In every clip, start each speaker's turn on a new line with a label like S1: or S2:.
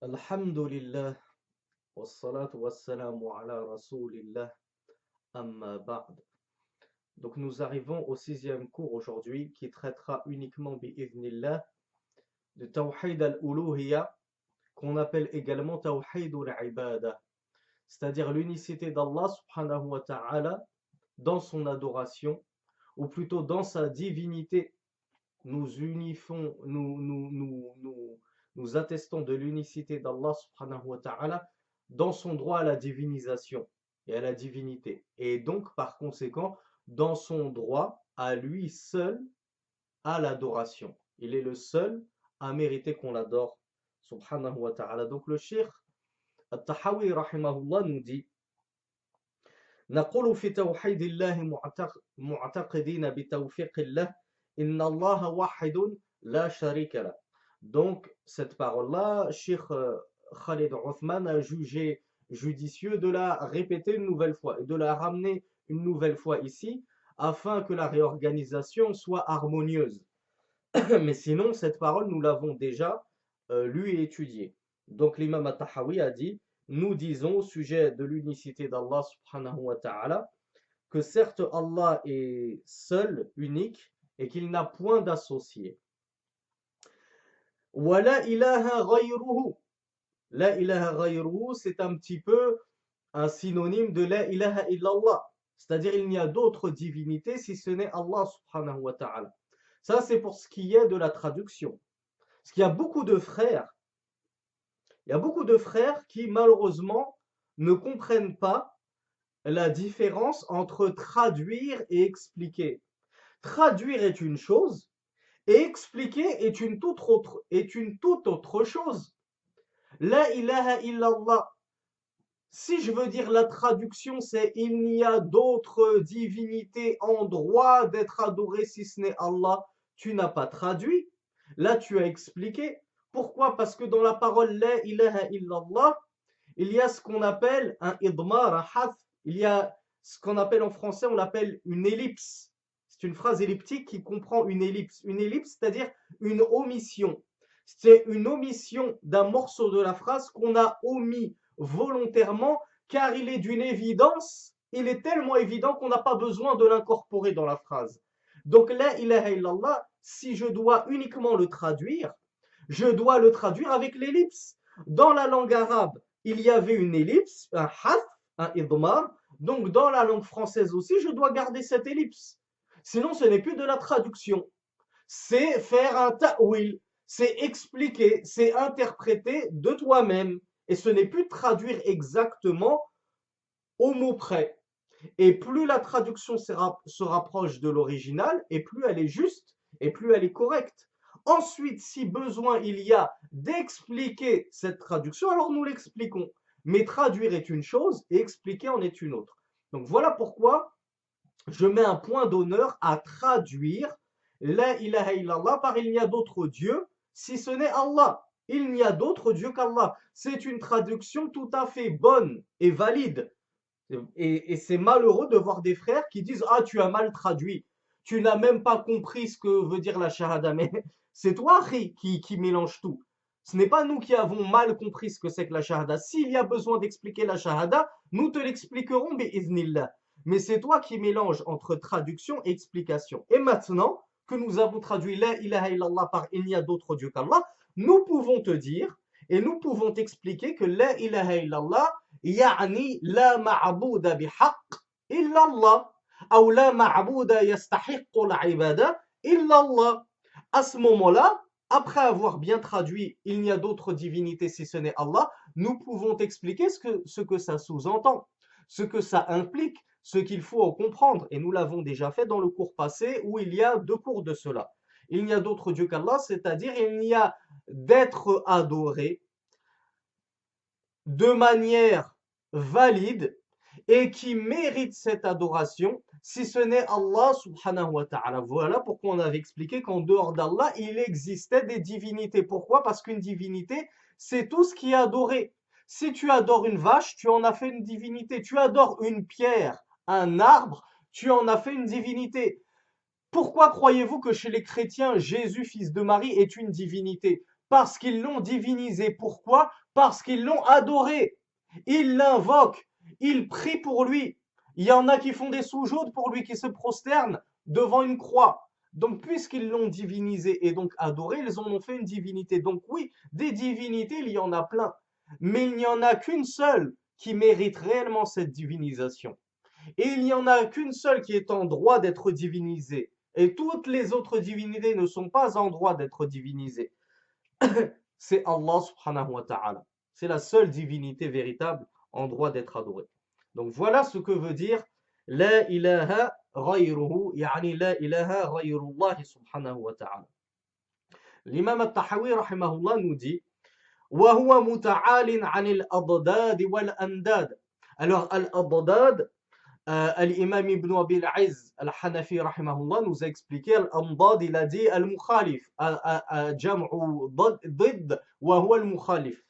S1: Alhamdulillah, wassalatu wassalamu ala rasulillah, amma ba'd. Donc nous arrivons au sixième cours aujourd'hui qui traitera uniquement bi'idhnillah de Tawhid al-Uluhiyya qu'on appelle également Tawhid al-Ibada, c'est-à-dire l'unicité d'Allah subhanahu wa ta'ala dans son adoration ou plutôt dans sa divinité. Nous unifons, nous, nous, nous, nous nous attestons de l'unicité d'Allah subhanahu wa ta'ala dans son droit à la divinisation et à la divinité. Et donc, par conséquent, dans son droit à lui seul à l'adoration. Il est le seul à mériter qu'on l'adore, subhanahu wa ta'ala. Donc le shir At-Tahawi rahimahullah nous dit نقول في توحيد الله معتقدين بتوفيق الله إن الله واحد لا شريك له donc, cette parole-là, Sheikh euh, Khalid Othman a jugé judicieux de la répéter une nouvelle fois et de la ramener une nouvelle fois ici afin que la réorganisation soit harmonieuse. Mais sinon, cette parole, nous l'avons déjà euh, lue et étudiée. Donc, l'imam At-Tahawi a dit Nous disons au sujet de l'unicité d'Allah subhanahu wa ta'ala que certes Allah est seul, unique et qu'il n'a point d'associé. Wala ilaha ghayruhu. La ilaha ghayruhu, c'est un petit peu un synonyme de la ilaha illallah. C'est-à-dire, il n'y a d'autres divinités si ce n'est Allah subhanahu wa ta'ala. Ça, c'est pour ce qui est de la traduction. Parce qu'il y a beaucoup de frères, il y a beaucoup de frères qui, malheureusement, ne comprennent pas la différence entre traduire et expliquer. Traduire est une chose, et expliquer est une toute autre, est une toute autre chose. La ilaha illallah. Si je veux dire la traduction, c'est il n'y a d'autres divinités en droit d'être adorées si ce n'est Allah. Tu n'as pas traduit. Là, tu as expliqué. Pourquoi? Parce que dans la parole La ilaha illallah, il y a ce qu'on appelle un idmar, un hath. Il y a ce qu'on appelle en français, on l'appelle une ellipse. C'est une phrase elliptique qui comprend une ellipse. Une ellipse, c'est-à-dire une omission. C'est une omission d'un morceau de la phrase qu'on a omis volontairement car il est d'une évidence, il est tellement évident qu'on n'a pas besoin de l'incorporer dans la phrase. Donc la ilaha illallah, si je dois uniquement le traduire, je dois le traduire avec l'ellipse. Dans la langue arabe, il y avait une ellipse, un hath, un idmar. Donc dans la langue française aussi, je dois garder cette ellipse. Sinon, ce n'est plus de la traduction. C'est faire un ta'wil. C'est expliquer, c'est interpréter de toi-même. Et ce n'est plus traduire exactement au mot près. Et plus la traduction se rapproche de l'original, et plus elle est juste, et plus elle est correcte. Ensuite, si besoin il y a d'expliquer cette traduction, alors nous l'expliquons. Mais traduire est une chose et expliquer en est une autre. Donc voilà pourquoi je mets un point d'honneur à traduire La ilaha illallah par il n'y a d'autre Dieu si ce n'est Allah. Il n'y a d'autre Dieu qu'Allah. C'est une traduction tout à fait bonne et valide. Et, c'est malheureux de voir des frères qui disent Ah, tu as mal traduit. Tu n'as même pas compris ce que veut dire la shahada. Mais c'est toi, qui, qui mélange tout. Ce n'est pas nous qui avons mal compris ce que c'est que la shahada. S'il y a besoin d'expliquer la shahada, nous te l'expliquerons, bi'iznillah mais c'est toi qui mélanges entre traduction et explication. Et maintenant que nous avons traduit La ilaha illallah par Il n'y a d'autre Dieu qu'Allah, nous pouvons te dire et nous pouvons t'expliquer que La ilaha illallah yani la ma'bouda bihaq illallah ou la ma'bouda yastahiqqu l'ibada illallah. À ce moment-là, après avoir bien traduit Il n'y a d'autre divinité si ce n'est Allah, nous pouvons t'expliquer ce ce que ça sous-entend, ce que ça implique ce qu'il faut comprendre, et nous l'avons déjà fait dans le cours passé, où il y a deux cours de cela. Il n'y a d'autre Dieu qu'Allah, c'est-à-dire il n'y a d'être adoré de manière valide et qui mérite cette adoration si ce n'est Allah subhanahu wa ta'ala. Voilà pourquoi on avait expliqué qu'en dehors d'Allah, il existait des divinités. Pourquoi? Parce qu'une divinité, c'est tout ce qui est adoré. Si tu adores une vache, tu en as fait une divinité. Tu adores une pierre, un arbre, tu en as fait une divinité. Pourquoi croyez-vous que chez les chrétiens, Jésus, fils de Marie, est une divinité? Parce qu'ils l'ont divinisé. Pourquoi? Parce qu'ils l'ont adoré. Ils l'invoquent. Ils prient pour lui. Il y en a qui font des sous-joutes pour lui, qui se prosternent devant une croix. Donc, puisqu'ils l'ont divinisé et donc adoré, ils en ont fait une divinité. Donc, oui, des divinités, il y en a plein. Mais il n'y en a qu'une seule qui mérite réellement cette divinisation. Et il n'y en a qu'une seule qui est en droit d'être divinisée. Et toutes les autres divinités ne sont pas en droit d'être divinisées. C'est Allah subhanahu wa ta'ala. C'est la seule divinité véritable en droit d'être adorée. Donc voilà ce que veut dire La ilaha ghayruhu, yani la ilaha ghayrullah subhanahu wa ta'ala. L'imam al-Tahawi rahimahullah nous dit وهو متعال عن الأضداد والأنداد. Alors, al-adad, euh, l'imam ibn Abi Aiz al-Hanafi rahimahullah nous a expliqué al-Amdad il a dit al-Mukhalif jam'u did wa huwa al-Mukhalif.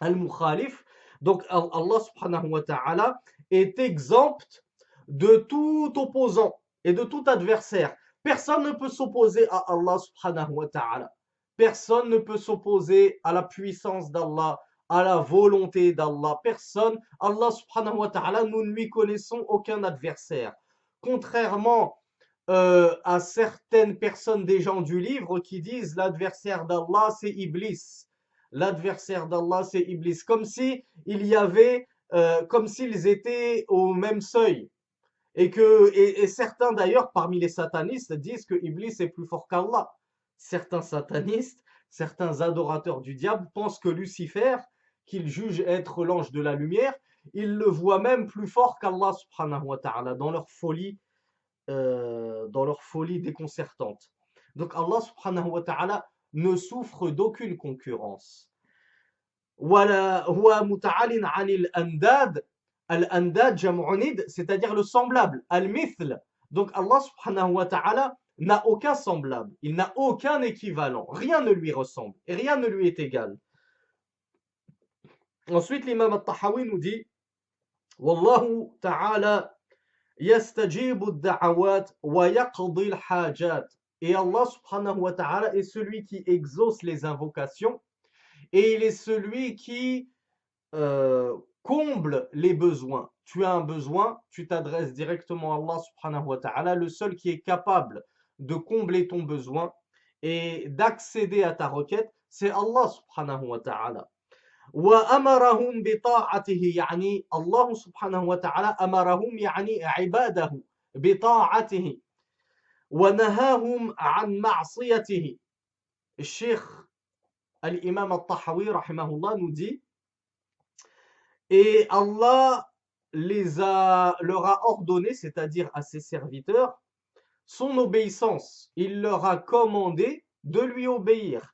S1: al-Mukhalif donc Allah subhanahu wa ta'ala est exempt de tout opposant et de tout adversaire. Personne ne peut s'opposer à Allah subhanahu wa ta'ala. Personne ne peut s'opposer à la puissance d'Allah à la volonté d'Allah. Personne, Allah subhanahu wa ta'ala, nous ne lui connaissons aucun adversaire. Contrairement euh, à certaines personnes des gens du livre qui disent l'adversaire d'Allah c'est Iblis. L'adversaire d'Allah c'est Iblis. Comme si il y avait, euh, comme s'ils étaient au même seuil. Et que, et certains d'ailleurs parmi les satanistes disent que Iblis est plus fort qu'Allah certains satanistes, certains adorateurs du diable pensent que Lucifer, qu'ils jugent être l'ange de la lumière, ils le voient même plus fort qu'Allah subhanahu wa ta'ala dans leur folie, euh, dans leur folie déconcertante. Donc Allah subhanahu wa ta'ala ne souffre d'aucune concurrence. c'est-à-dire le semblable, al-mithl. Donc Allah subhanahu wa ta'ala n'a aucun semblable, il n'a aucun équivalent, rien ne lui ressemble et rien ne lui est égal. Ensuite, l'imam al-Tahawi nous dit Wallahu ta'ala yastajibu da'awat wa yaqdi al-hajat. Et Allah subhanahu wa ta'ala est celui qui exauce les invocations et il est celui qui euh, comble les besoins. Tu as un besoin, tu t'adresses directement à Allah subhanahu wa ta'ala, le seul qui est capable de combler ton besoin et d'accéder à ta requête, c'est Allah subhanahu wa ta'ala. وأمرهم بطاعته يعني الله سبحانه وتعالى أمرهم يعني عباده بطاعته ونهاهم عن معصيته الشيخ الإمام الطحاوي رحمه الله nous dit et Allah les a, leur a ordonné, c'est-à-dire à ses serviteurs, son obéissance. Il leur a commandé de lui obéir.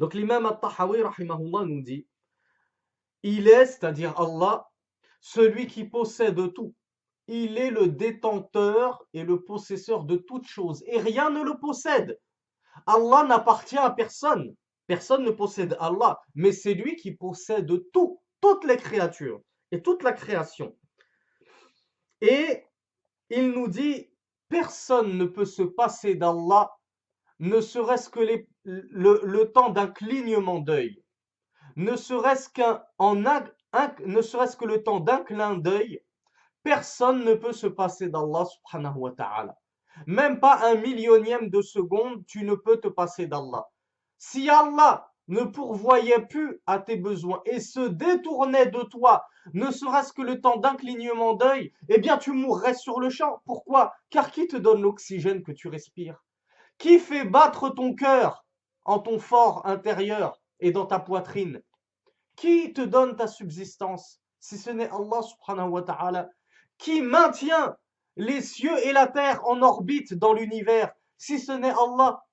S1: Donc l'imam al-Tahawi nous dit il est, c'est-à-dire Allah, celui qui possède tout. Il est le détenteur et le possesseur de toutes choses. Et rien ne le possède. Allah n'appartient à personne. Personne ne possède Allah. Mais c'est lui qui possède tout, toutes les créatures et toute la création. Et il nous dit, personne ne peut se passer d'Allah ne serait-ce que le, temps d'un clignement d'œil, ne serait-ce que le temps d'un clin d'œil, personne ne peut se passer d'Allah subhanahu wa ta'ala. Même pas un millionième de seconde, tu ne peux te passer d'Allah. Si Allah ne pourvoyait plus à tes besoins et se détournait de toi, ne serait-ce que le temps d'un clignement d'œil, eh bien tu mourrais sur le champ. Pourquoi? Car qui te donne l'oxygène que tu respires? Qui fait battre ton cœur en ton fort intérieur et dans ta poitrine? Qui te donne ta subsistance si ce n'est Allah subhanahu wa ta'ala? Qui maintient les cieux et la terre en orbite dans l'univers si ce n'est Allah?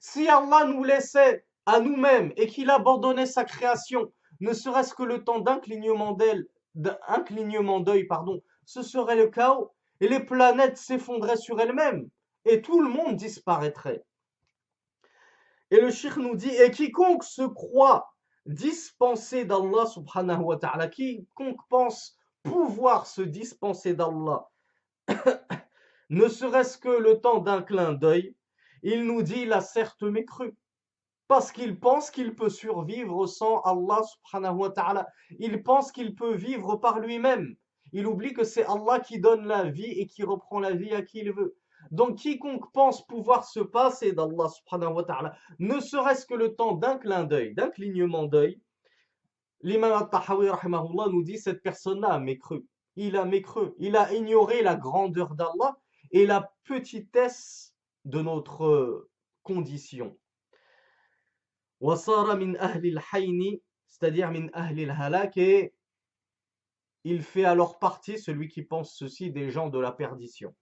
S1: Si Allah nous laissait à nous-mêmes et qu'il abandonnait sa création, ne serait-ce que le temps d'un clignement d'œil, ce serait le chaos et les planètes s'effondraient sur elles-mêmes et tout le monde disparaîtrait. Et le shir nous dit, et quiconque se croit dispensé d'Allah subhanahu wa ta'ala, quiconque pense pouvoir se dispenser d'Allah, ne serait-ce que le temps d'un clin d'œil, il nous dit, il a certes mécru. Parce qu'il pense qu'il peut survivre sans Allah subhanahu wa ta'ala. Il pense qu'il peut vivre par lui-même. Il oublie que c'est Allah qui donne la vie et qui reprend la vie à qui il veut. Donc quiconque pense pouvoir se passer d'Allah subhanahu wa ta'ala, ne serait-ce que le temps d'un clin d'œil, d'un clignement d'œil, l'imam al-Tahawi nous dit cette personne-là a mécru. Il a mécru. Il a ignoré la grandeur d'Allah et la petitesse de notre condition. C'est-à-dire et il fait alors partie, celui qui pense ceci, des gens de la perdition.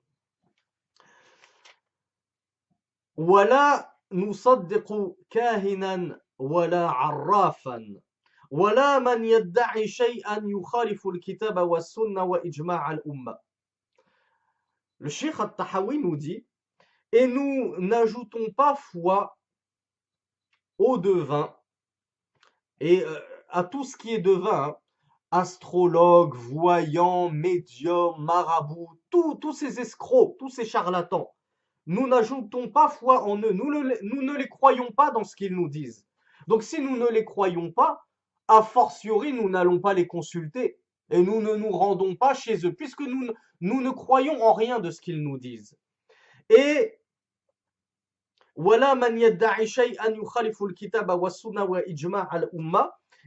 S1: ولا نصدق كاهنا ولا عرافا ولا من يدعي شيئا يخالف الكتاب والسنة وإجماع الأمة Le Cheikh Al-Tahawi nous dit Et nous n'ajoutons pas foi au devin et euh, à tout ce qui est devin, hein, astrologue, voyant, médium, marabout, tous ces escrocs, tous ces charlatans nous n'ajoutons pas foi en eux, nous, ne les croyons pas dans ce qu'ils nous disent. Donc si nous ne les croyons pas, a fortiori, nous n'allons pas les consulter et nous ne nous rendons pas chez eux, puisque nous, ne croyons en rien de ce qu'ils nous disent. Et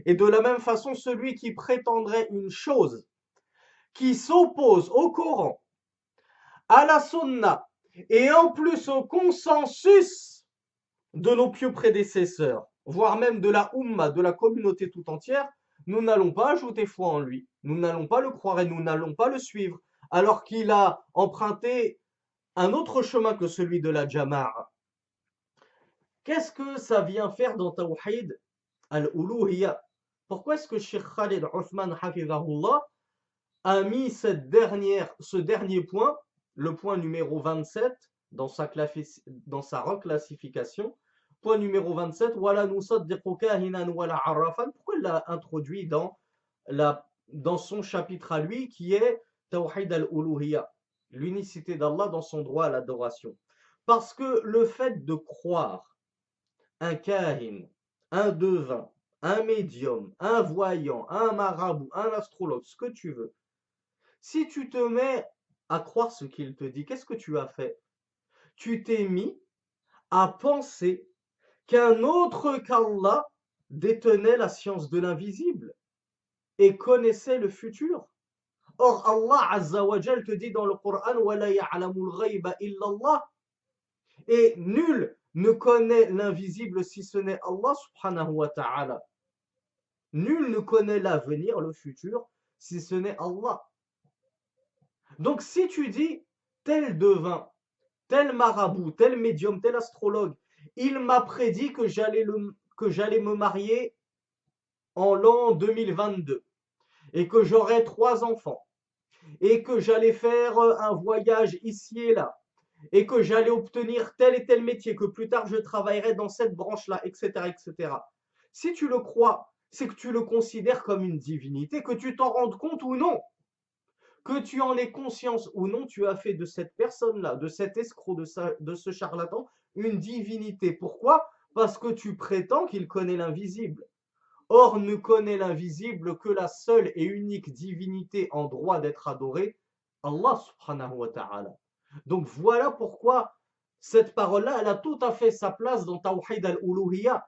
S1: et de la même façon, celui qui prétendrait une chose qui s'oppose au Coran, à la Sunna et en plus au consensus de nos pieux prédécesseurs, voire même de la Ummah, de la communauté tout entière, nous n'allons pas ajouter foi en lui, nous n'allons pas le croire et nous n'allons pas le suivre, alors qu'il a emprunté un autre chemin que celui de la Jama'a. Qu'est-ce que ça vient faire dans Tawhid al-Uluhiyya? Pourquoi est-ce que Sheikh Khalid Othman Hafizahullah a mis cette dernière, ce dernier point le point numéro 27 dans sa, dans sa reclassification. Point numéro 27, wala wala arrafan. Pourquoi il l'a introduit dans, la, dans son chapitre à lui qui est Tawhid al-Uluhiyya, l'unicité d'Allah dans son droit à l'adoration. Parce que le fait de croire un kahin, un devin, un médium, un voyant, un marabout, un astrologue, ce que tu veux, si tu te mets à croire ce qu'il te dit, qu'est-ce que tu as fait? Tu t'es mis à penser qu'un autre qu'Allah détenait la science de l'invisible et connaissait le futur. Or, Allah Azzawajal te dit dans le Coran Et nul ne connaît l'invisible si ce n'est Allah subhanahu wa ta'ala. Nul ne connaît l'avenir, le futur, si ce n'est Allah. Donc si tu dis tel devin, tel marabout, tel médium, tel astrologue, il m'a prédit que j'allais me marier en l'an 2022 et que j'aurais trois enfants et que j'allais faire euh, un voyage ici et là et que j'allais obtenir tel et tel métier, que plus tard je travaillerai dans cette branche-là, etc., etc. Si tu le crois, c'est que tu le considères comme une divinité, que tu t'en rendes compte ou non. Que tu en aies conscience ou non, tu as fait de cette personne-là, de cet escroc, de, ce charlatan, une divinité. Pourquoi? Parce que tu prétends qu'il connaît l'invisible. Or, ne connaît l'invisible que la seule et unique divinité en droit d'être adorée, Allah subhanahu wa ta'ala. Donc voilà pourquoi cette parole-là, elle a tout à fait sa place dans Tawhid al-Uluhiyya,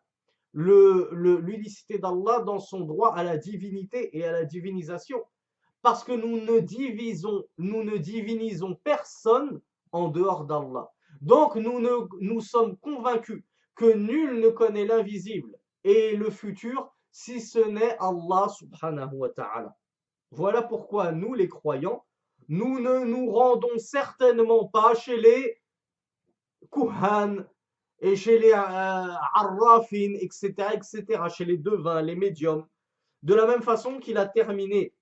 S1: l'unicité d'Allah dans son droit à la divinité et à la divinisation parce que nous ne divisons, nous ne divinisons personne en dehors d'Allah. Donc nous, nous sommes convaincus que nul ne connaît l'invisible et le futur si ce n'est Allah subhanahu wa ta'ala. Voilà pourquoi nous les croyants, nous ne nous rendons certainement pas chez les kuhan et chez les euh, etc., etc., chez les devins, les médiums. De la même façon qu'il a terminé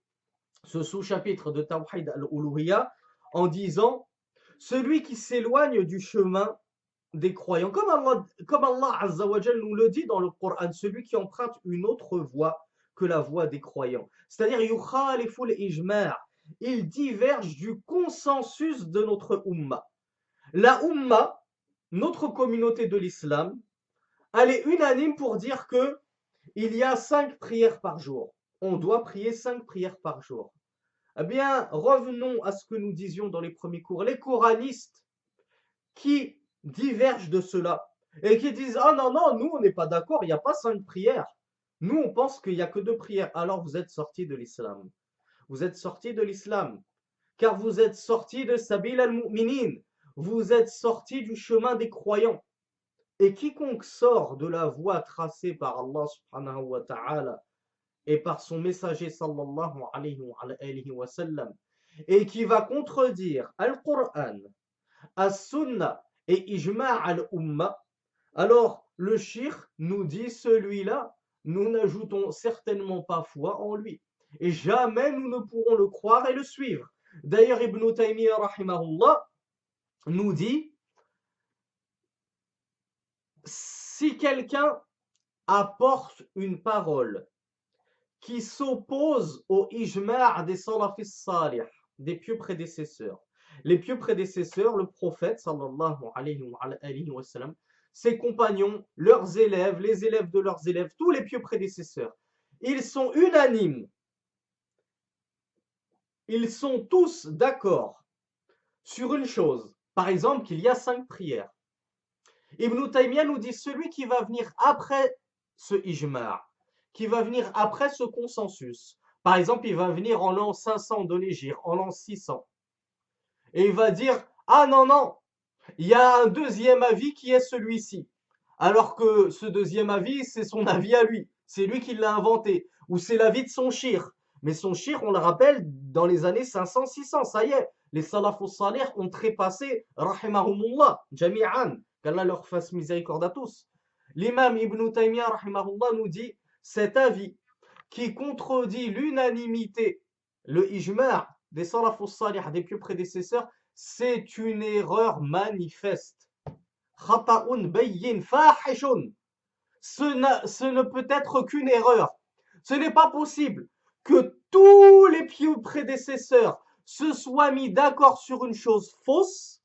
S1: ce sous-chapitre de Tawhid al-Uluhiyya en disant celui qui s'éloigne du chemin des croyants, comme Allah, comme nous le dit dans le Coran, celui qui emprunte une autre voie que la voie des croyants. C'est-à-dire, il diverge du consensus de notre Ummah. La Ummah, notre communauté de l'islam, elle est unanime pour dire que il y a cinq prières par jour. On doit prier cinq prières par jour. Eh bien, revenons à ce que nous disions dans les premiers cours. Les coranistes qui divergent de cela et qui disent Ah non, non, nous, on n'est pas d'accord, il n'y a pas cinq prières. Nous, on pense qu'il n'y a que deux prières. Alors, vous êtes sortis de l'islam. Vous êtes sortis de l'islam. Car vous êtes sortis de Sabil al-Mu'minin. Vous êtes sortis du chemin des croyants. Et quiconque sort de la voie tracée par Allah subhanahu wa ta'ala et par son messager sallallahu alayhi wa sallam et qui va contredire Al-Qur'an, As-Sunnah et Ijma' al-Umma, alors le shir nous dit celui-là, nous n'ajoutons certainement pas foi en lui. Et jamais nous ne pourrons le croire et le suivre. D'ailleurs, Ibn Taymiyyah rahimahullah nous dit si quelqu'un apporte une parole qui s'oppose au ijma' des salafis salih, des pieux prédécesseurs. Les pieux prédécesseurs, le prophète sallallahu alayhi wa, sallam, ses compagnons, leurs élèves, les élèves de leurs élèves, tous les pieux prédécesseurs, ils sont unanimes. Ils sont tous d'accord sur une chose. Par exemple, qu'il y a cinq prières. Ibn Taymiyyah nous dit celui qui va venir après ce ijma', qui va venir après ce consensus. Par exemple, il va venir en l'an 500 de l'Égypte, en l'an 600. Et il va dire, ah non, non, il y a un deuxième avis qui est celui-ci. Alors que ce deuxième avis, c'est son avis à lui. C'est lui qui l'a inventé. Ou c'est l'avis de son shir. Mais son shir, on le rappelle, dans les années 500-600, ça y est, les salafos salih ont trépassé, rahimahumullah, jami'an, qu'Allah leur fasse miséricorde à tous. L'imam Ibn Taymiyyah, rahimahullah, nous dit, cet avis qui contredit l'unanimité, le ijma' des salafus salih, des pieux prédécesseurs, c'est une erreur manifeste. Ce, ce ne peut être qu'une erreur. Ce n'est pas possible que tous les pieux prédécesseurs se soient mis d'accord sur une chose fausse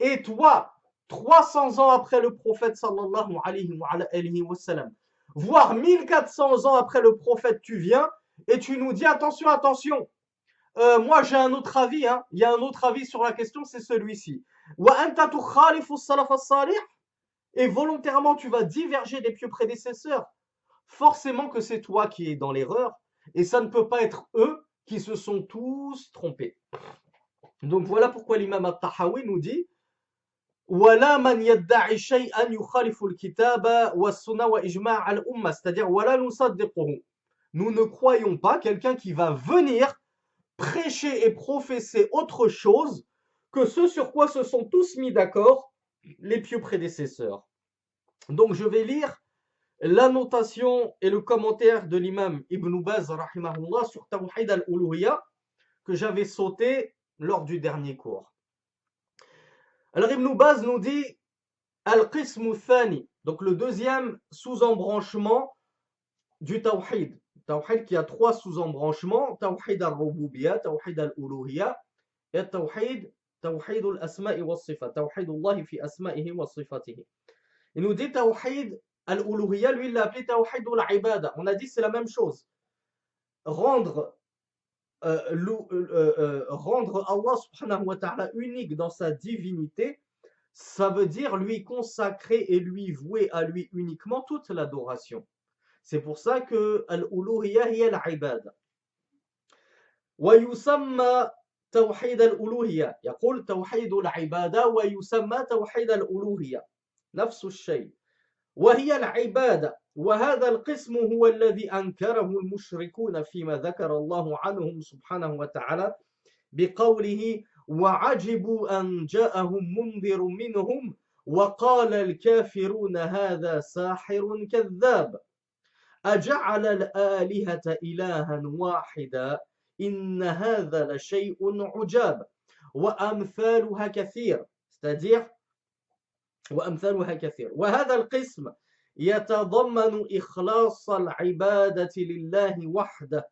S1: et toi, 300 ans après le prophète sallallahu alayhi wa sallam, voire 1400 ans après le prophète, tu viens et tu nous dis attention, attention. Euh, moi, j'ai un autre avis. Hein. Il y a un autre avis sur la question, c'est celui-ci. Et volontairement, tu vas diverger des pieux prédécesseurs. Forcément que c'est toi qui es dans l'erreur. Et ça ne peut pas être eux qui se sont tous trompés. Donc voilà pourquoi l'imam al-Tahawi nous dit c'est-à-dire nous ne croyons pas quelqu'un qui va venir prêcher et professer autre chose que ce sur quoi se sont tous mis d'accord les pieux prédécesseurs. Donc je vais lire l'annotation et le commentaire de l'imam Ibn Baz rahimahullah sur Tawhid al-Uluhiyya que j'avais sauté lors du dernier cours. Alors Ibn Baz nous dit Al-Qismu Thani, donc le deuxième sous-embranchement du Tawhid. Tawhid qui a trois sous-embranchements Tawhid al-Rububiyya, Tawhid al-Uluhiyya et Tawhid, Tawhid al-Asma'i wa Sifat, Tawhid Allah fi Asma'ihi wa Sifatihi. Il nous dit Tawhid al-Uluhiyya, lui il l'a appelé Tawhid al-Ibada. On a dit c'est la même chose. Rendre euh, euh, euh, rendre Allah subhanahu wa ta'ala unique dans sa divinité, ça veut dire lui consacrer et lui vouer à lui uniquement toute l'adoration. C'est pour ça que al-uluhiyya hiya al-ibada. ويسمى توحيد الألوهية يقول توحيد العبادة ويسمى توحيد الألوهية نفس الشيء وهي العبادة وهذا القسم هو الذي أنكره المشركون فيما ذكر الله عنهم سبحانه وتعالى بقوله وعجبوا أن جاءهم منذر منهم وقال الكافرون هذا ساحر كذاب. أجعل الآلهة إلها واحدا إن هذا لشيء عجاب. وأمثالها كثير. c'est-à-dire وأمثالها كثير. وهذا القسم يتضمن إخلاص العبادة لله وحده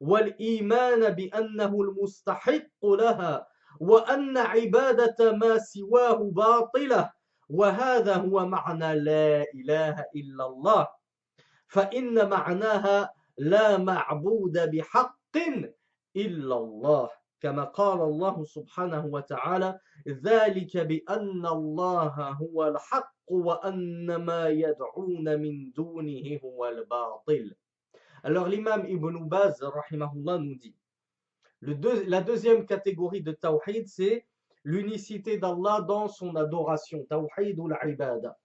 S1: والإيمان بأنه المستحق لها وأن عبادة ما سواه باطلة وهذا هو معنى لا إله إلا الله. فإن معناها لا معبود بحق إلا الله. كما قال الله سبحانه وتعالى ذلك بأن الله هو الحق وأن ما يدعون من دونه هو الباطل Alors l'imam Ibn Baz rahimahullah nous dit le deux, la deuxième catégorie de tawhid c'est l'unicité d'Allah dans son adoration tawhid ou l'ibada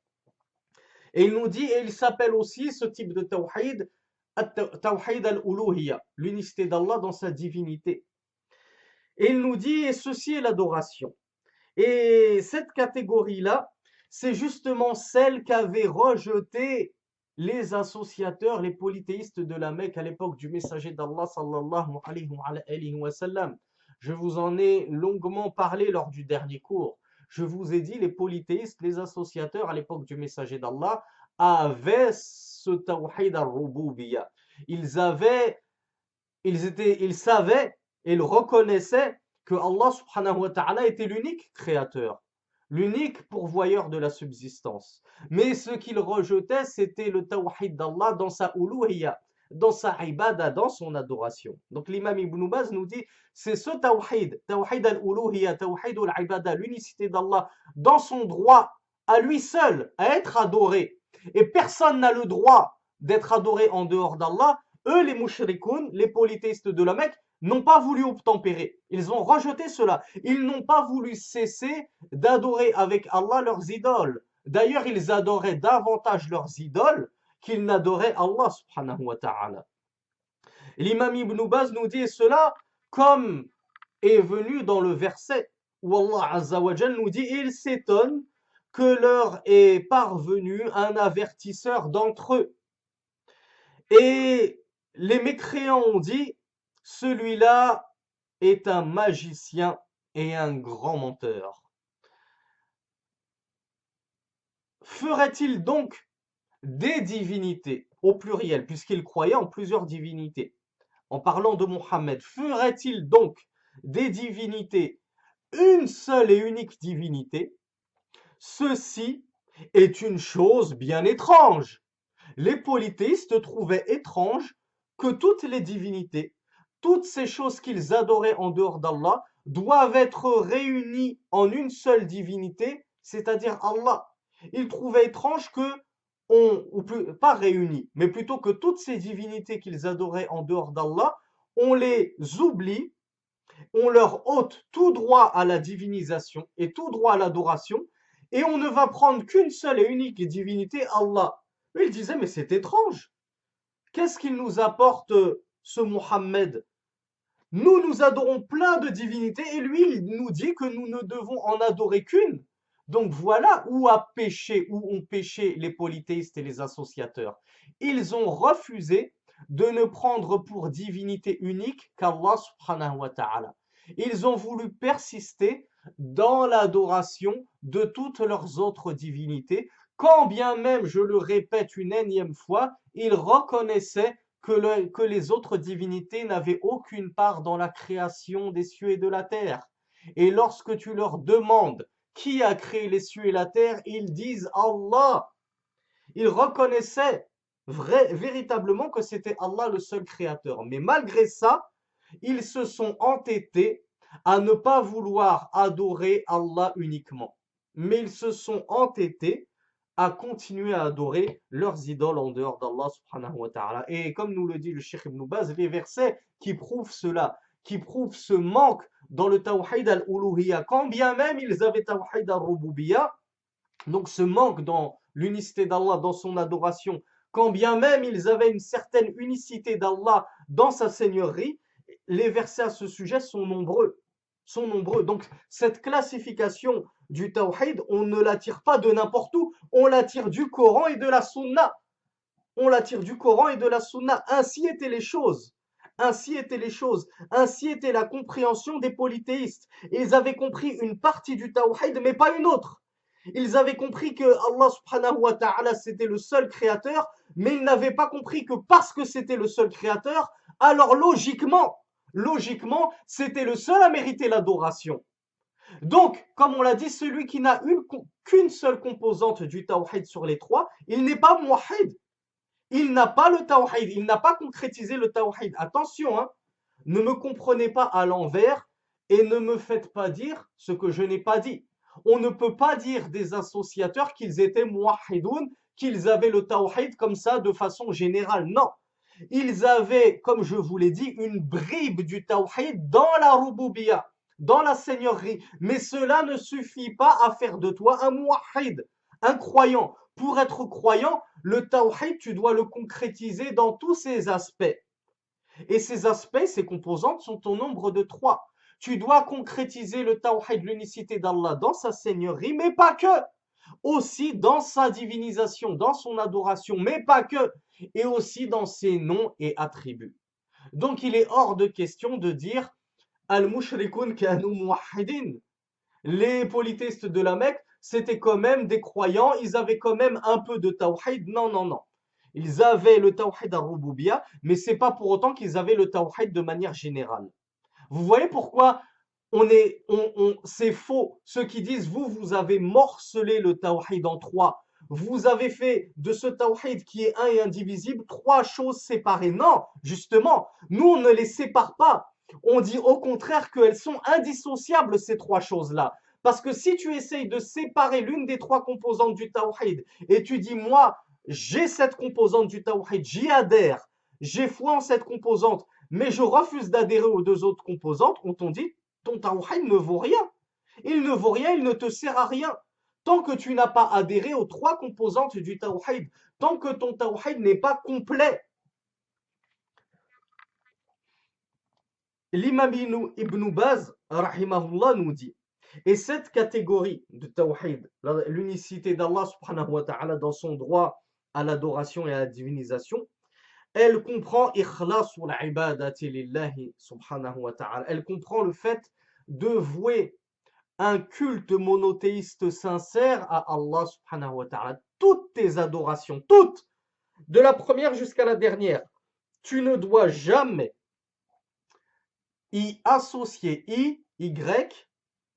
S1: et il nous dit et il s'appelle aussi ce type de tawhid tawhid al-uluhiyya l'unicité d'Allah dans sa divinité et il nous dit et ceci est l'adoration et cette catégorie-là, c'est justement celle qu'avaient rejeté les associateurs, les polythéistes de la Mecque à l'époque du messager d'Allah sallallahu alayhi wa sallam. Je vous en ai longuement parlé lors du dernier cours. Je vous ai dit, les polythéistes, les associateurs à l'époque du messager d'Allah avaient ce tawhid al-rububiyya. Ils avaient, ils étaient, ils savaient, ils reconnaissaient que Allah subhanahu wa ta'ala était l'unique créateur, l'unique pourvoyeur de la subsistance. Mais ce qu'il rejetait, c'était le tawhid d'Allah dans sa uluhiyya, dans sa ibada, dans son adoration. Donc l'imam Ibn Baz nous dit, c'est ce tawhid, tawhid al-uluhiyya, tawhid al-ibada, l'unicité d'Allah, dans son droit à lui seul, à être adoré. Et personne n'a le droit d'être adoré en dehors d'Allah. Eux, les mushrikoun, les polythéistes de la Mecque, n'ont pas voulu obtempérer. Ils ont rejeté cela. Ils n'ont pas voulu cesser d'adorer avec Allah leurs idoles. D'ailleurs, ils adoraient davantage leurs idoles qu'ils n'adoraient Allah subhanahu wa ta'ala. L'imam Ibn Baz nous dit cela comme est venu dans le verset où Allah azza nous dit il s'étonne que leur est parvenu un avertisseur d'entre eux. Et les mécréants ont dit celui-là est un magicien et un grand menteur. Ferait-il donc des divinités, au pluriel, puisqu'il croyait en plusieurs divinités, en parlant de Mohammed, ferait-il donc des divinités une seule et unique divinité? Ceci est une chose bien étrange. Les polythéistes trouvaient étrange que toutes les divinités toutes ces choses qu'ils adoraient en dehors d'Allah doivent être réunies en une seule divinité, c'est-à-dire Allah. Ils trouvaient étrange que, on, ou pas réunies, mais plutôt que toutes ces divinités qu'ils adoraient en dehors d'Allah, on les oublie, on leur ôte tout droit à la divinisation et tout droit à l'adoration, et on ne va prendre qu'une seule et unique divinité, Allah. Ils disaient, mais c'est étrange. Qu'est-ce qu'il nous apporte ce Mohammed? Nous, nous adorons plein de divinités et lui, il nous dit que nous ne devons en adorer qu'une. Donc voilà où a péché, où ont péché les polythéistes et les associateurs. Ils ont refusé de ne prendre pour divinité unique qu'Allah subhanahu. Ils ont voulu persister dans l'adoration de toutes leurs autres divinités, quand bien même, je le répète une énième fois, ils reconnaissaient que, les autres divinités n'avaient aucune part dans la création des cieux et de la terre. Et lorsque tu leur demandes qui a créé les cieux et la terre, ils disent Allah. Ils reconnaissaient véritablement que c'était Allah le seul créateur. Mais malgré ça, ils se sont entêtés à ne pas vouloir adorer Allah uniquement. Mais ils se sont entêtés à continuer à adorer leurs idoles en dehors d'Allah subhanahu wa ta'ala. Et comme nous le dit le Cheikh Ibn Baz, les versets qui prouvent cela, qui prouvent ce manque dans le tawhid al-uluhiyya, quand bien même ils avaient tawhid al-rububiyya, donc ce manque dans l'unicité d'Allah, dans son adoration, quand bien même ils avaient une certaine unicité d'Allah dans sa seigneurie, les versets à ce sujet sont nombreux. Sont nombreux. Donc cette classification du tawhid, on ne la tire pas de n'importe où, on la tire du Coran et de la Sunna. On la tire du Coran et de la Sunna. Ainsi étaient les choses. Ainsi étaient les choses. Ainsi était la compréhension des polythéistes. Ils avaient compris une partie du tawhid, mais pas une autre. Ils avaient compris que Allah subhanahu wa c'était le seul créateur, mais ils n'avaient pas compris que parce que c'était le seul créateur, alors logiquement, logiquement, c'était le seul à mériter l'adoration. Donc, comme on l'a dit, celui qui n'a qu'une seule composante du tawhid sur les trois, il n'est pas muwahid. Il n'a pas le tawhid, il n'a pas concrétisé le tawhid. Attention, hein, ne me comprenez pas à l'envers et ne me faites pas dire ce que je n'ai pas dit. On ne peut pas dire des associateurs qu'ils étaient muwahidoun, qu'ils avaient le tawhid comme ça de façon générale. Non. Ils avaient, comme je vous l'ai dit, une bribe du tawhid dans la rububiya, dans la seigneurie. Mais cela ne suffit pas à faire de toi un muwahid, un croyant. Pour être croyant, le tawhid, tu dois le concrétiser dans tous ses aspects. Et ces aspects, ces composantes sont au nombre de trois. Tu dois concrétiser le tawhid, l'unicité d'Allah dans sa seigneurie, mais pas que. Aussi dans sa divinisation, dans son adoration, mais pas que. Et aussi dans ses noms et attributs. Donc il est hors de question de dire Al-Mushrikun kanu. Les polythéistes de la Mecque c'était quand même des croyants, ils avaient quand même un peu de tawhid. Non, non, non. Ils avaient le tawhid al-rububiyya, mais c'est pas pour autant qu'ils avaient le tawhid de manière générale. Vous voyez pourquoi on est, on, c'est faux. Ceux qui disent, vous, vous avez morcelé le tawhid en trois. Vous avez fait de ce tawhid qui est un et indivisible trois choses séparées. Non, justement, nous, on ne les sépare pas. On dit au contraire qu'elles sont indissociables, ces trois choses-là. Parce que si tu essayes de séparer l'une des trois composantes du tawhid et tu dis, moi, j'ai cette composante du tawhid, j'y adhère, j'ai foi en cette composante, mais je refuse d'adhérer aux deux autres composantes, on t'en dit, ton tawhid ne vaut rien. Il ne vaut rien, il ne te sert à rien. Tant que tu n'as pas adhéré aux trois composantes du tawhid, tant que ton tawhid n'est pas complet. L'imam Ibn Baz, rahimahullah, nous dit et cette catégorie de tawhid, l'unicité d'Allah subhanahu wa ta'ala dans son droit à l'adoration et à la divinisation, elle comprend subhanahu wa ta'ala. Elle comprend le fait de vouer un culte monothéiste sincère à Allah subhanahu wa ta'ala. Toutes tes adorations, toutes, de la première jusqu'à la dernière, tu ne dois jamais y associer I, Y,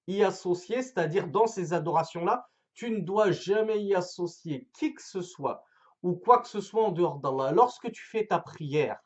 S1: y associer, c'est-à-dire dans ces adorations-là, tu ne dois jamais y associer qui que ce soit ou quoi que ce soit en dehors d'Allah. Lorsque tu fais ta prière,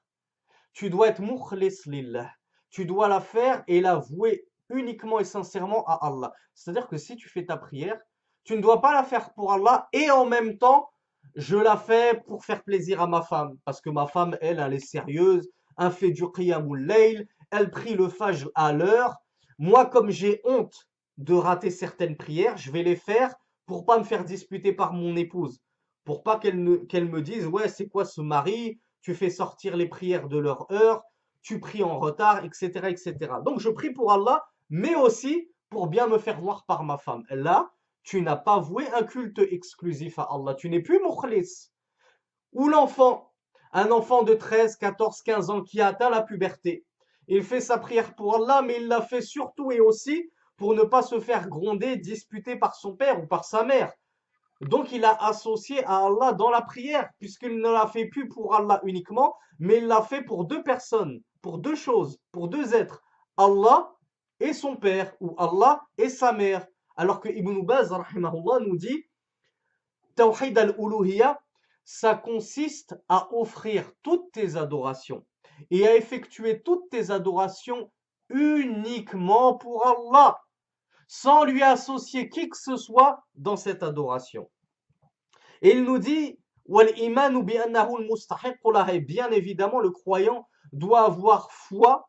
S1: tu dois être mukhlis lillah. Tu dois la faire et la vouer uniquement et sincèrement à Allah. C'est-à-dire que si tu fais ta prière, tu ne dois pas la faire pour Allah et en même temps, je la fais pour faire plaisir à ma femme. Parce que ma femme, elle, elle est sérieuse, elle fait du qiyamul layl, elle prie le fajr à l'heure, moi, comme j'ai honte de rater certaines prières, je vais les faire pour pas me faire disputer par mon épouse. Pour pas qu'elle me dise, ouais, c'est quoi ce mari? Tu fais sortir les prières de leur heure, tu pries en retard, etc., etc. Donc, je prie pour Allah, mais aussi pour bien me faire voir par ma femme. Là, tu n'as pas voué un culte exclusif à Allah. Tu n'es plus mukhlis. Ou l'enfant, un enfant de 13, 14, 15 ans qui atteint la puberté. Il fait sa prière pour Allah, mais il l'a fait surtout et aussi pour ne pas se faire gronder, disputer par son père ou par sa mère. Donc il a associé à Allah dans la prière, puisqu'il ne l'a fait plus pour Allah uniquement, mais il l'a fait pour deux personnes, pour deux choses, pour deux êtres. Allah et son père, ou Allah et sa mère. Alors que Ibn Baz, nous dit, Tawhid al-Uluhiyya, ça consiste à offrir toutes tes adorations et à effectuer toutes tes adorations uniquement pour Allah, sans lui associer qui que ce soit dans cette adoration. Et il nous dit, bien évidemment, le croyant doit avoir foi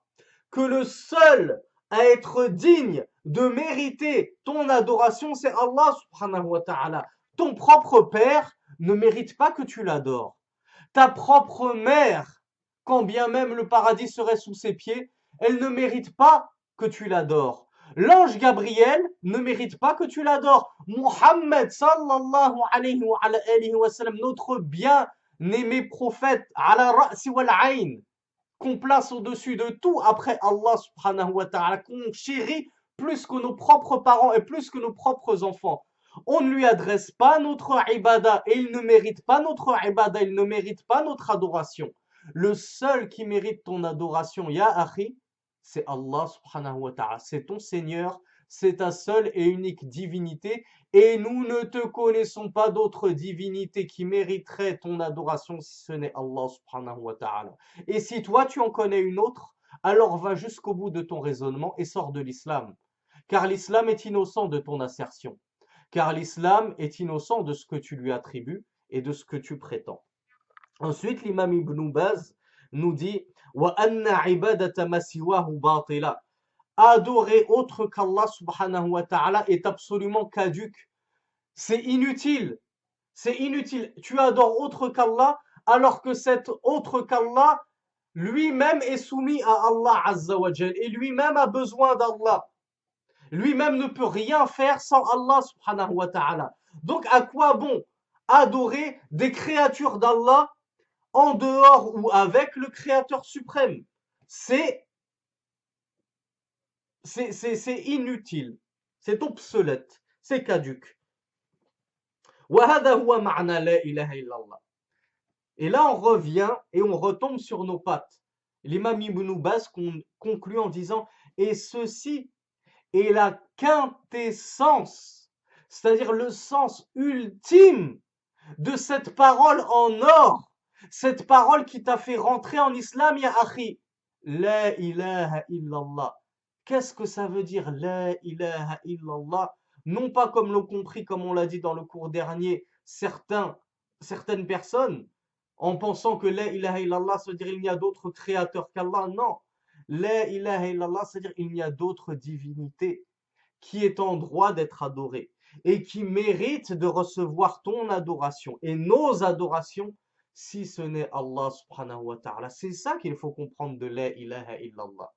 S1: que le seul à être digne de mériter ton adoration, c'est Allah subhanahu wa ta'ala. Ton propre père ne mérite pas que tu l'adores. Ta propre mère quand bien même le paradis serait sous ses pieds, elle ne mérite pas que tu l'adores. L'ange Gabriel ne mérite pas que tu l'adores. Muhammad sallallahu alayhi wa, sallam, notre bien-aimé prophète, ala ra'si wal qu'on place au-dessus de tout après Allah subhanahu wa ta'ala, qu'on chérit plus que nos propres parents et plus que nos propres enfants. On ne lui adresse pas notre ibada et il ne mérite pas notre ibada, il ne mérite pas notre adoration. Le seul qui mérite ton adoration, ya c'est Allah subhanahu wa ta'ala. C'est ton Seigneur, c'est ta seule et unique divinité. Et nous ne te connaissons pas d'autre divinité qui mériterait ton adoration si ce n'est Allah subhanahu wa ta'ala. Et si toi tu en connais une autre, alors va jusqu'au bout de ton raisonnement et sors de l'islam. Car l'islam est innocent de ton assertion. Car l'islam est innocent de ce que tu lui attribues et de ce que tu prétends. Ensuite, l'imam Ibn Baz nous dit Adorer autre qu'Allah subhanahu wa ta'ala est absolument caduque. C'est inutile. C'est inutile. Tu adores autre qu'Allah alors que cet autre qu'Allah lui-même est soumis à Allah azza wa et lui-même a besoin d'Allah. Lui-même ne peut rien faire sans Allah subhanahu wa ta'ala. Donc à quoi bon adorer des créatures d'Allah en dehors ou avec le Créateur suprême. C'est inutile, c'est obsolète, c'est caduque. Et là, on revient et on retombe sur nos pattes. L'imam Ibn Baz conclut en disant Et ceci est la quintessence, c'est-à-dire le sens ultime de cette parole en or cette parole qui t'a fait rentrer en islam, ya akhi. La ilaha illallah. Qu'est-ce que ça veut dire La ilaha illallah? Non pas comme l'ont compris, comme on l'a dit dans le cours dernier, certains, certaines personnes, en pensant que la ilaha illallah, veut dire il n'y a d'autres créateurs qu'Allah. Non. La ilaha illallah, c'est-à-dire il n'y a d'autres divinités qui est en droit d'être adorées et qui méritent de recevoir ton adoration. Et nos adorations si ce n'est Allah subhanahu wa ta'ala. C'est ça qu'il faut comprendre de la ilaha illallah.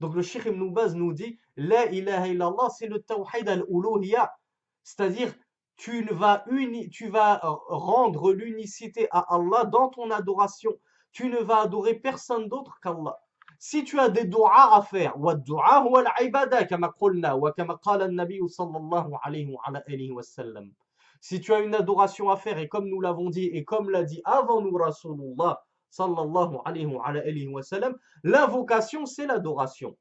S1: Donc le Sheikh Ibn Baz nous dit la ilaha illallah, c'est le tawhid al-uluhiyya, c'est-à-dire tu vas, tu vas rendre l'unicité à Allah dans ton adoration. Tu ne vas adorer personne d'autre qu'Allah. Si tu as des doigts à faire, والدعاء هو العبادة كما قلنا وكما قال النبي صلى الله عليه وعلى آله وسلم si tu as une adoration à faire, et comme nous l'avons dit, et comme l'a dit avant nous Rasulullah, sallallahu alayhi wa, l'invocation, c'est l'adoration.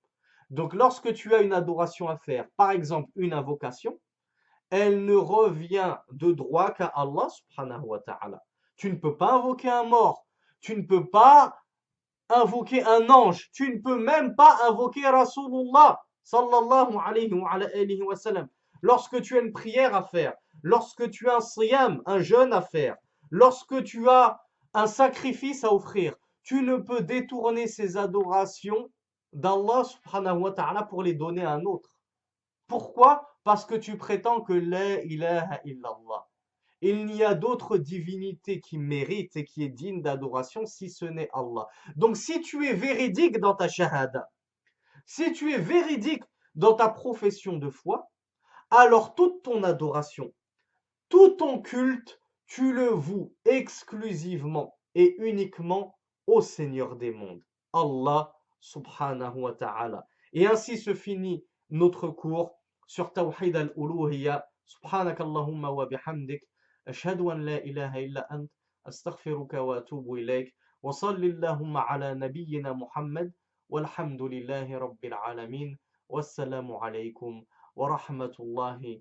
S1: Donc lorsque tu as une adoration à faire, par exemple une invocation, elle ne revient de droit qu'à Allah subhanahu wa ta'ala. Tu ne peux pas invoquer un mort, tu ne peux pas invoquer un ange, tu ne peux même pas invoquer Rasulullah sallallahu alayhi wa sallam. Lorsque tu as une prière à faire, lorsque tu as un siyam, un jeûne à faire, lorsque tu as un sacrifice à offrir, tu ne peux détourner ces adorations d'Allah subhanahu wa ta'ala pour les donner à un autre. Pourquoi? Parce que tu prétends que la ilaha illallah. Il n'y a d'autre divinité qui mérite et qui est digne d'adoration si ce n'est Allah. Donc si tu es véridique dans ta shahada, si tu es véridique dans ta profession de foi, alors toute ton adoration, tout ton culte, tu le voues exclusivement et uniquement au Seigneur des mondes, Allah subhanahu wa ta'ala. Et ainsi se finit notre cours sur Tawhid al-Uluhiyya. سبحانك اللهم وبحمدك أشهد أن لا إله إلا أنت أستغفرك وأتوب إليك وصل اللهم على نبينا محمد والحمد لله رب العالمين والسلام عليكم ورحمة الله